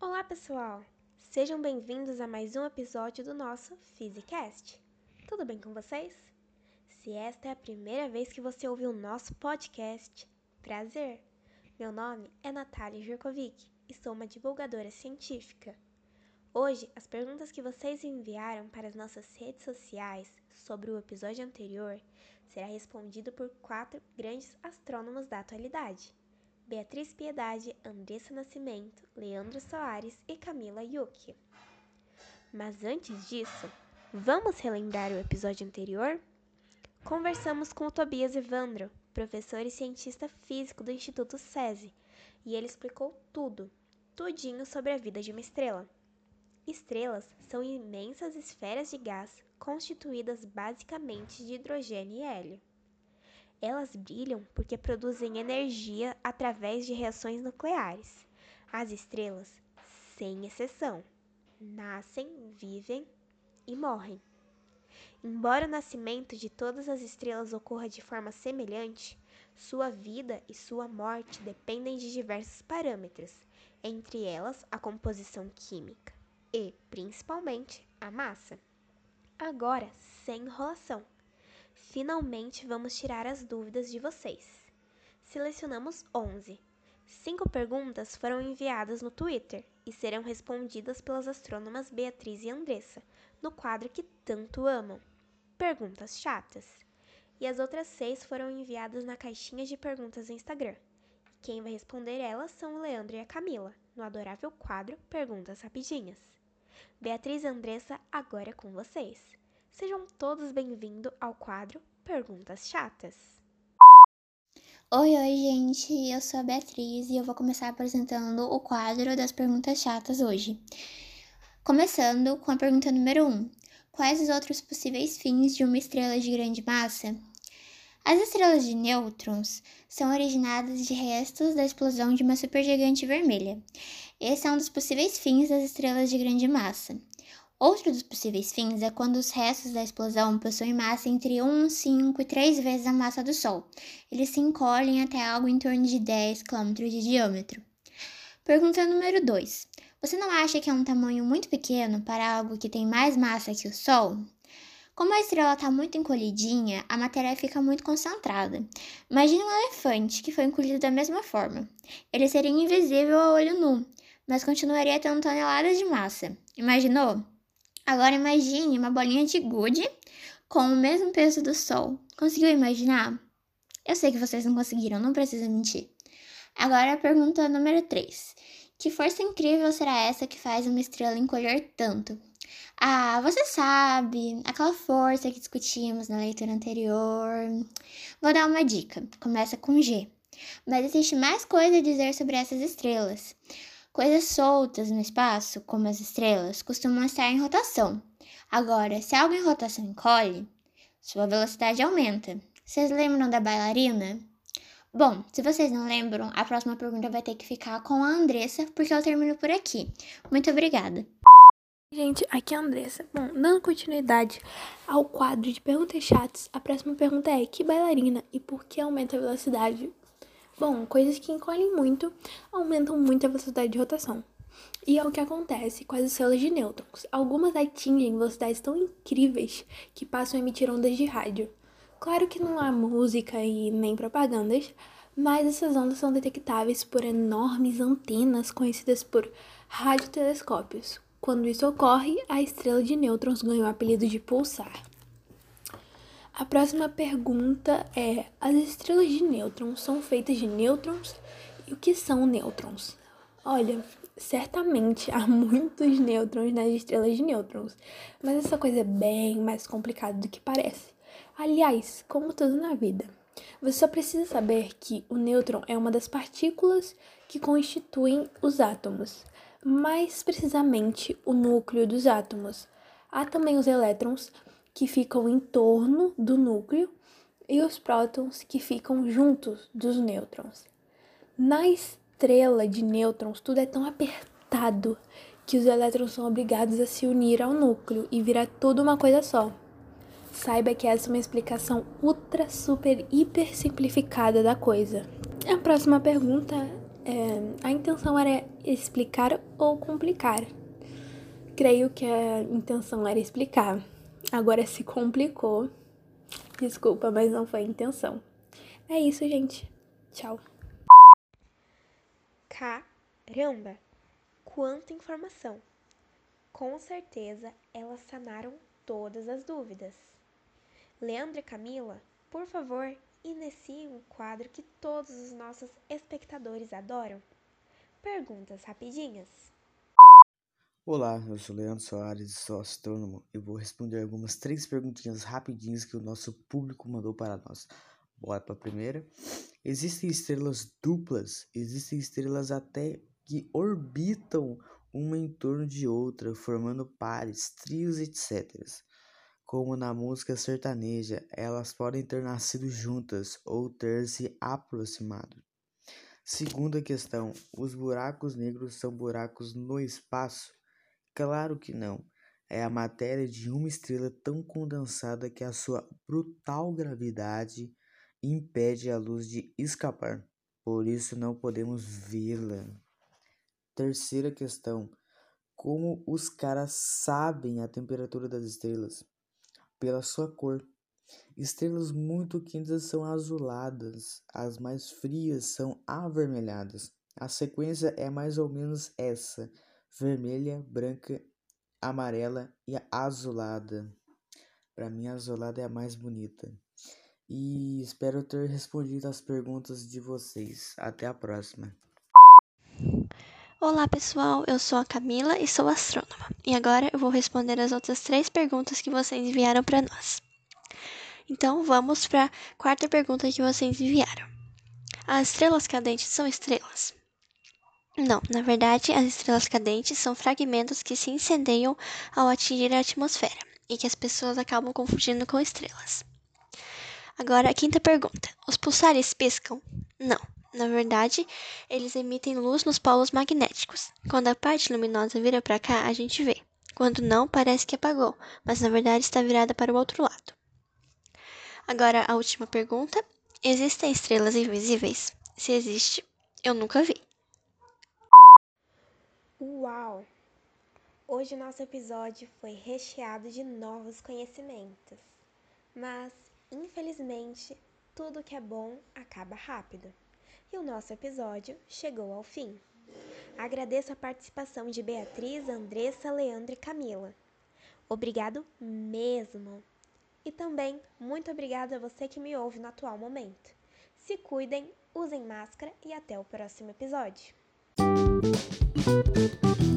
Olá, pessoal! Sejam bem-vindos a mais um episódio do nosso Physicast. Tudo bem com vocês? Se esta é a primeira vez que você ouviu o nosso podcast, prazer! Meu nome é Natália Jurkovic e sou uma divulgadora científica. Hoje, as perguntas que vocês enviaram para as nossas redes sociais sobre o episódio anterior será respondido por quatro grandes astrônomos da atualidade: Beatriz Piedade, Andressa Nascimento, Leandro Soares e Camila Yuki. Mas antes disso, vamos relembrar o episódio anterior? Conversamos com o Tobias Evandro, professor e cientista físico do Instituto SESI, e ele explicou tudo, tudinho sobre a vida de uma estrela. Estrelas são imensas esferas de gás constituídas basicamente de hidrogênio e hélio. Elas brilham porque produzem energia através de reações nucleares. As estrelas, sem exceção, nascem, vivem e morrem. Embora o nascimento de todas as estrelas ocorra de forma semelhante, sua vida e sua morte dependem de diversos parâmetros, entre elas a composição química e, principalmente, a massa. Agora, sem enrolação. Finalmente vamos tirar as dúvidas de vocês. Selecionamos 11. Cinco perguntas foram enviadas no Twitter e serão respondidas pelas astrônomas Beatriz e Andressa, no quadro que tanto amam. Perguntas chatas. E as outras seis foram enviadas na caixinha de perguntas do Instagram. Quem vai responder elas são o Leandro e a Camila, no adorável quadro Perguntas Rapidinhas. Beatriz e Andressa, agora é com vocês. Sejam todos bem-vindos ao quadro Perguntas Chatas. Oi, oi, gente. Eu sou a Beatriz e eu vou começar apresentando o quadro das perguntas chatas hoje. Começando com a pergunta número 1. Quais os outros possíveis fins de uma estrela de grande massa? As estrelas de nêutrons são originadas de restos da explosão de uma supergigante vermelha. Esse é um dos possíveis fins das estrelas de grande massa. Outro dos possíveis fins é quando os restos da explosão possuem massa entre 1, 5 e 3 vezes a massa do Sol. Eles se encolhem até algo em torno de 10 km de diâmetro. Pergunta número 2. Você não acha que é um tamanho muito pequeno para algo que tem mais massa que o Sol? Como a estrela está muito encolhidinha, a matéria fica muito concentrada. Imagine um elefante que foi encolhido da mesma forma. Ele seria invisível a olho nu, mas continuaria tendo toneladas de massa. Imaginou? Agora imagine uma bolinha de gude com o mesmo peso do Sol. Conseguiu imaginar? Eu sei que vocês não conseguiram, não precisa mentir. Agora a pergunta número 3. Que força incrível será essa que faz uma estrela encolher tanto? Ah, você sabe, aquela força que discutimos na leitura anterior. Vou dar uma dica. Começa com G. Mas existe mais coisa a dizer sobre essas estrelas. Coisas soltas no espaço, como as estrelas, costumam estar em rotação. Agora, se algo em rotação encolhe, sua velocidade aumenta. Vocês lembram da bailarina? Bom, se vocês não lembram, a próxima pergunta vai ter que ficar com a Andressa, porque eu termino por aqui. Muito obrigada. Gente, aqui é a Andressa. Bom, dando continuidade ao quadro de perguntas chatas, a próxima pergunta é: que bailarina e por que aumenta a velocidade? Bom, coisas que encolhem muito aumentam muito a velocidade de rotação. E é o que acontece com as estrelas de nêutrons. Algumas atingem velocidades tão incríveis que passam a emitir ondas de rádio. Claro que não há música e nem propagandas, mas essas ondas são detectáveis por enormes antenas conhecidas por radiotelescópios, quando isso ocorre, a estrela de nêutrons ganha o apelido de pulsar. A próxima pergunta é: as estrelas de nêutrons são feitas de nêutrons? E o que são nêutrons? Olha, certamente há muitos nêutrons nas estrelas de nêutrons, mas essa coisa é bem mais complicada do que parece. Aliás, como tudo na vida, você só precisa saber que o nêutron é uma das partículas que constituem os átomos mais precisamente o núcleo dos átomos. Há também os elétrons que ficam em torno do núcleo e os prótons que ficam juntos dos nêutrons. Na estrela de nêutrons, tudo é tão apertado que os elétrons são obrigados a se unir ao núcleo e virar tudo uma coisa só. Saiba que essa é uma explicação ultra, super, hiper simplificada da coisa. A próxima pergunta é: a intenção era explicar ou complicar? Creio que a intenção era explicar. Agora se complicou. Desculpa, mas não foi a intenção. É isso, gente. Tchau. Caramba! Quanta informação! Com certeza elas sanaram todas as dúvidas. Leandro e Camila, por favor, iniciem um quadro que todos os nossos espectadores adoram. Perguntas rapidinhas. Olá, eu sou Leandro Soares, sou astrônomo e vou responder algumas três perguntinhas rapidinhas que o nosso público mandou para nós. Bora para a primeira. Existem estrelas duplas, existem estrelas até que orbitam uma em torno de outra, formando pares, trios, etc. Como na música sertaneja, elas podem ter nascido juntas ou ter se aproximado. Segunda questão: os buracos negros são buracos no espaço? Claro que não. É a matéria de uma estrela tão condensada que a sua brutal gravidade impede a luz de escapar. Por isso não podemos vê-la. Terceira questão: como os caras sabem a temperatura das estrelas? Pela sua cor. Estrelas muito quentes são azuladas, as mais frias são avermelhadas. A sequência é mais ou menos essa: vermelha, branca, amarela e azulada. Para mim, a azulada é a mais bonita. E espero ter respondido as perguntas de vocês. Até a próxima. Olá pessoal, eu sou a Camila e sou astrônoma. E agora eu vou responder as outras três perguntas que vocês enviaram para nós. Então vamos para a quarta pergunta que vocês enviaram. As estrelas cadentes são estrelas? Não, na verdade, as estrelas cadentes são fragmentos que se incendeiam ao atingir a atmosfera e que as pessoas acabam confundindo com estrelas. Agora, a quinta pergunta: os pulsares piscam? Não. Na verdade, eles emitem luz nos polos magnéticos. Quando a parte luminosa vira para cá, a gente vê. Quando não, parece que apagou, mas na verdade está virada para o outro lado. Agora, a última pergunta: existem estrelas invisíveis? Se existe, eu nunca vi. Uau! Hoje nosso episódio foi recheado de novos conhecimentos. Mas, infelizmente, tudo que é bom acaba rápido e o nosso episódio chegou ao fim. Agradeço a participação de Beatriz, Andressa, Leandro e Camila. Obrigado mesmo! E também muito obrigado a você que me ouve no atual momento. Se cuidem, usem máscara e até o próximo episódio. Thank you.